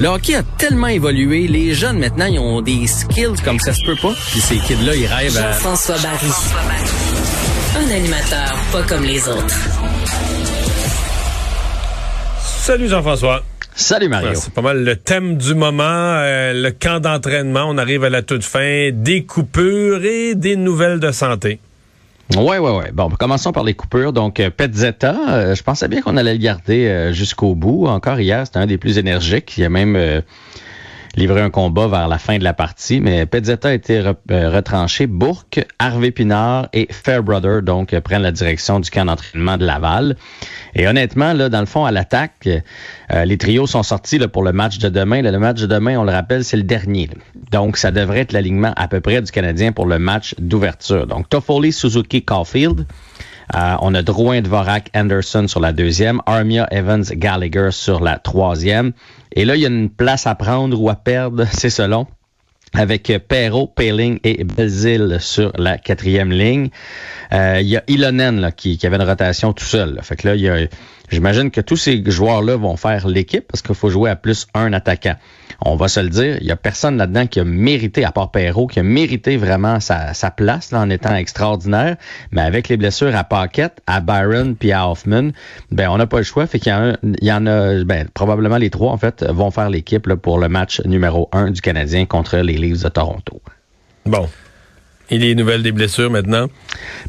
Le hockey a tellement évolué. Les jeunes, maintenant, ils ont des skills comme ça se peut pas. Puis ces kids-là, ils rêvent à... Jean-François Barry. Un animateur pas comme les autres. Salut Jean-François. Salut Mario. c'est pas mal le thème du moment, euh, le camp d'entraînement. On arrive à la toute fin, des coupures et des nouvelles de santé. Oui, oui, oui. Bon, commençons par les coupures. Donc, euh, Petzetta, euh, je pensais bien qu'on allait le garder jusqu'au bout. Encore hier, c'était un des plus énergiques. Il y a même livré un combat vers la fin de la partie, mais Pezzetta a été euh, retranché. Bourque, Harvey Pinard et Fairbrother, donc, prennent la direction du camp d'entraînement de Laval. Et honnêtement, là, dans le fond, à l'attaque, euh, les trios sont sortis là, pour le match de demain. le match de demain, on le rappelle, c'est le dernier. Donc, ça devrait être l'alignement à peu près du Canadien pour le match d'ouverture. Donc, Toffoli, Suzuki, Caulfield. On a Drouin, Dvorak, Anderson sur la deuxième, Armia, Evans, Gallagher sur la troisième. Et là, il y a une place à prendre ou à perdre, c'est selon avec Perrault, Paling et Belzil sur la quatrième ligne. Euh, il y a Ilonen qui, qui, avait une rotation tout seul. Fait que là, il y a J'imagine que tous ces joueurs-là vont faire l'équipe parce qu'il faut jouer à plus un attaquant. On va se le dire, il y a personne là-dedans qui a mérité, à part Perrault, qui a mérité vraiment sa, place là, en étant extraordinaire. Mais avec les blessures à Paquette, à Byron puis à Hoffman, ben on n'a pas le choix. Fait qu'il y, en a, il y en a ben, probablement les trois en fait vont faire l'équipe pour le match numéro un du Canadien contre les Leafs de Toronto. Bon. Et les nouvelles des blessures maintenant?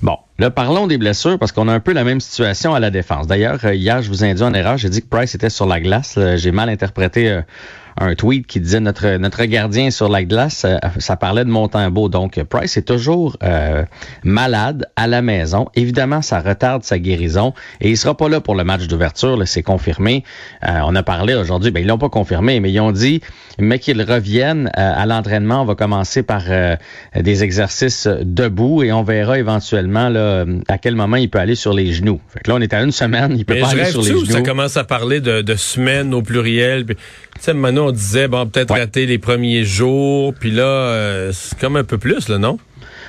Bon, là, parlons des blessures parce qu'on a un peu la même situation à la défense. D'ailleurs, euh, hier, je vous ai induit en erreur. J'ai dit que Price était sur la glace. J'ai mal interprété euh, un tweet qui disait notre notre gardien sur la glace, euh, ça parlait de Montembeau. Donc Price est toujours euh, malade à la maison. Évidemment, ça retarde sa guérison et il sera pas là pour le match d'ouverture. C'est confirmé. Euh, on a parlé aujourd'hui, ben ils l'ont pas confirmé, mais ils ont dit mais qu'ils reviennent à l'entraînement. On va commencer par des exercices debout et on verra éventuellement là, à quel moment il peut aller sur les genoux. Fait que là, on est à une semaine, il peut pas aller sur les genoux. Ça commence à parler de, de semaines au pluriel? Tu sais, on disait, bon, peut-être rater les premiers jours, puis là, euh, c'est comme un peu plus, là, non?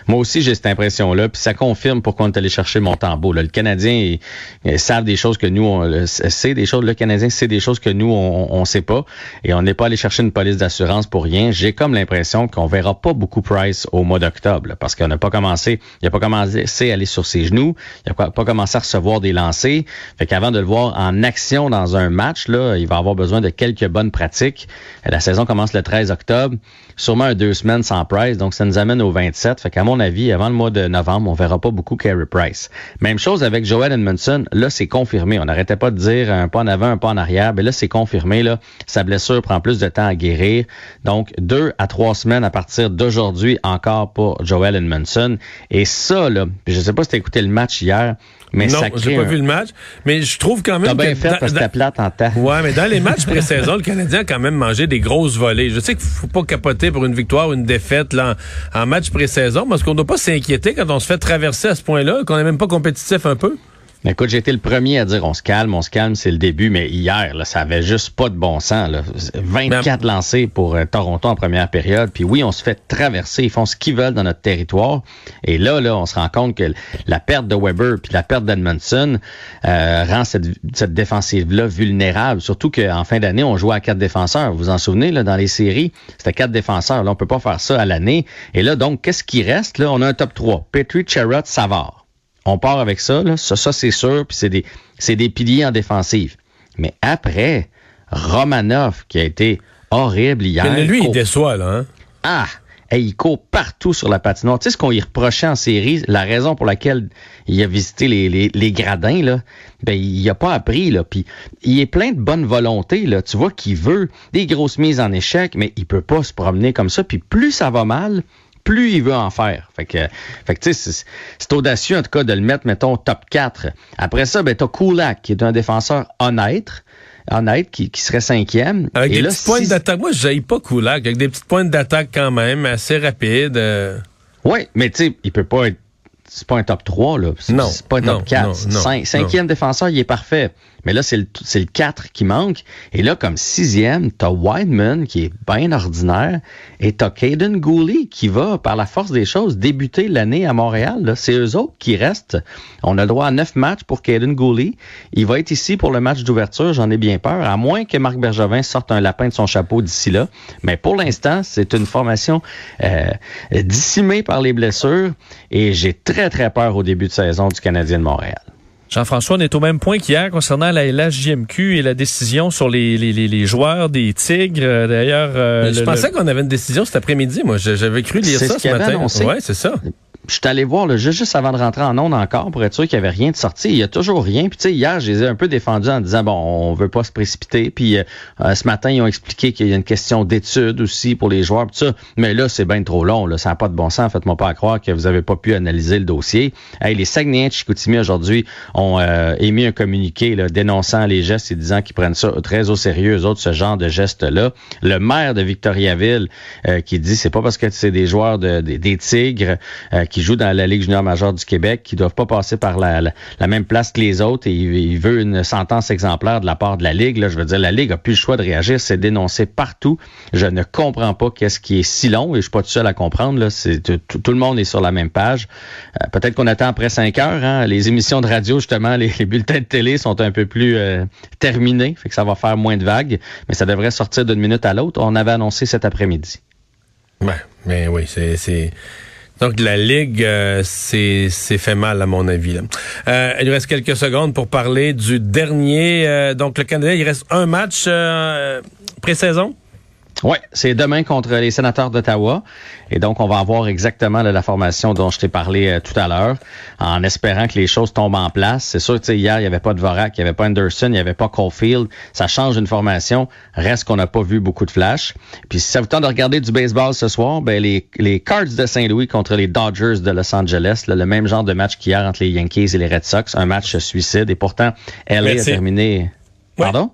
Moi aussi, j'ai cette impression-là. Puis ça confirme pourquoi on est allé chercher Montembeau. Là, le Canadien ils, savent des choses que nous, on sait des choses. Le Canadien sait des choses que nous, on ne sait pas. Et on n'est pas allé chercher une police d'assurance pour rien. J'ai comme l'impression qu'on verra pas beaucoup Price au mois d'octobre. Parce qu'on n'a pas commencé, il n'a pas commencé à aller sur ses genoux. Il n'a pas, commencé à recevoir des lancers. Fait qu'avant de le voir en action dans un match, là, il va avoir besoin de quelques bonnes pratiques. La saison commence le 13 octobre. Sûrement deux semaines sans Price. Donc, ça nous amène au 27. Fait qu'à mon avis, avant le mois de novembre, on verra pas beaucoup Carey Price. Même chose avec Joel Edmondson. Là, c'est confirmé. On n'arrêtait pas de dire un pas en avant, un pas en arrière. Mais là, c'est confirmé. Là, sa blessure prend plus de temps à guérir. Donc, deux à trois semaines à partir d'aujourd'hui encore pour Joel Edmondson. Et ça, là, je sais pas si tu as écouté le match hier, mais non, j'ai pas vu le match, mais je trouve quand même T'as bien fait parce que plate en temps. Ouais, mais dans les matchs pré-saison, le Canadien a quand même mangé des grosses volées. Je sais qu'il faut pas capoter pour une victoire ou une défaite là, en, match pré-saison, parce qu'on doit pas s'inquiéter quand on se fait traverser à ce point-là, qu'on n'est même pas compétitif un peu. Écoute, j'ai été le premier à dire on se calme, on se calme, c'est le début, mais hier, là, ça avait juste pas de bon sens. Là. 24 lancés pour euh, Toronto en première période. Puis oui, on se fait traverser, ils font ce qu'ils veulent dans notre territoire. Et là, là, on se rend compte que la perte de Weber puis la perte d'Edmondson euh, rend cette, cette défensive-là vulnérable. Surtout qu'en fin d'année, on jouait à quatre défenseurs. Vous vous en souvenez, là, dans les séries, c'était quatre défenseurs. Là, on peut pas faire ça à l'année. Et là, donc, qu'est-ce qui reste? Là, on a un top 3. Petrie, Charrot, Savard. On part avec ça, là. Ça, ça c'est sûr, puis c'est des, c'est des piliers en défensive. Mais après, Romanov, qui a été horrible hier. Mais lui, il déçoit, là, hein? Ah! Et il court partout sur la patinoire. Tu sais ce qu'on y reprochait en série, la raison pour laquelle il a visité les, les, les gradins, là, ben il a pas appris, là. Puis il est plein de bonne volonté, là. Tu vois qu'il veut des grosses mises en échec, mais il peut pas se promener comme ça. Puis plus ça va mal, plus il veut en faire. Fait que, fait que tu sais, c'est audacieux en tout cas de le mettre, mettons, top 4. Après ça, ben, t'as Kulak, qui est un défenseur honnête, honnête, qui, qui serait cinquième. Avec des petites pointes d'attaque. Moi, je pas Kulak, avec des petites pointes d'attaque quand même, assez rapides. Euh. Oui, mais tu sais, il peut pas être c'est pas un top 3, là. Non. C'est pas un top 4. cinquième défenseur, il est parfait. Mais là, c'est le, le 4 qui manque. Et là, comme sixième, t'as Wideman, qui est bien ordinaire, et t'as Caden Gooley, qui va, par la force des choses, débuter l'année à Montréal. C'est eux autres qui restent. On a le droit à neuf matchs pour Caden Gooley. Il va être ici pour le match d'ouverture, j'en ai bien peur, à moins que Marc Bergevin sorte un lapin de son chapeau d'ici là. Mais pour l'instant, c'est une formation euh, dissimée par les blessures, et j'ai très, très peur au début de saison du Canadien de Montréal. Jean-François, on est au même point qu'hier concernant la LHJMQ et la décision sur les, les, les, joueurs des Tigres. Euh, d'ailleurs, euh, je pensais qu'on avait une décision cet après-midi. Moi, j'avais cru lire ça ce, matin. Ouais, c'est ça je suis allé voir le jeu juste avant de rentrer en onde encore pour être sûr qu'il n'y avait rien de sorti. Il y a toujours rien. Puis tu sais, hier, je les ai un peu défendus en disant bon, on veut pas se précipiter. Puis euh, euh, ce matin, ils ont expliqué qu'il y a une question d'étude aussi pour les joueurs. Ça. Mais là, c'est bien trop long. Là. Ça n'a pas de bon sens. Faites-moi pas croire que vous avez pas pu analyser le dossier. Hey, les Saguenayens de Chicoutimi aujourd'hui ont euh, émis un communiqué là, dénonçant les gestes et disant qu'ils prennent ça très au sérieux, eux autres, ce genre de gestes-là. Le maire de Victoriaville qui dit c'est pas parce que c'est des joueurs de, des Tigres qui jouent dans la Ligue junior majeure du Québec qui doivent pas passer par la, la, même place que les autres et il, veut une sentence exemplaire de la part de la Ligue. Là, je veux dire, la Ligue a plus le choix de réagir. C'est dénoncé partout. Je ne comprends pas qu'est-ce qui est si long et je suis pas tout seul à comprendre. Là. C'est, tout, le monde est sur la même page. Euh, peut-être qu'on attend après cinq heures. Hein. Les émissions de radio, justement, les, bulletins de télé sont un peu plus euh, terminés. Fait que ça va faire moins de vagues. Mais ça devrait sortir d'une minute à l'autre. On avait annoncé cet après-midi. Ouais, mais oui, c'est donc la Ligue, euh, c'est fait mal à mon avis. Euh, il reste quelques secondes pour parler du dernier. Euh, donc le Canada, il reste un match pré-saison? Oui, c'est demain contre les sénateurs d'Ottawa. Et donc, on va avoir exactement la formation dont je t'ai parlé euh, tout à l'heure, en espérant que les choses tombent en place. C'est sûr que hier, il n'y avait pas de Vorak, il n'y avait pas Anderson, il n'y avait pas Caulfield. Ça change une formation. Reste qu'on n'a pas vu beaucoup de flash. Puis si ça vous tente de regarder du baseball ce soir, ben les, les Cards de Saint-Louis contre les Dodgers de Los Angeles, le même genre de match qu'hier entre les Yankees et les Red Sox, un match suicide. Et pourtant, LA a terminé... Pardon?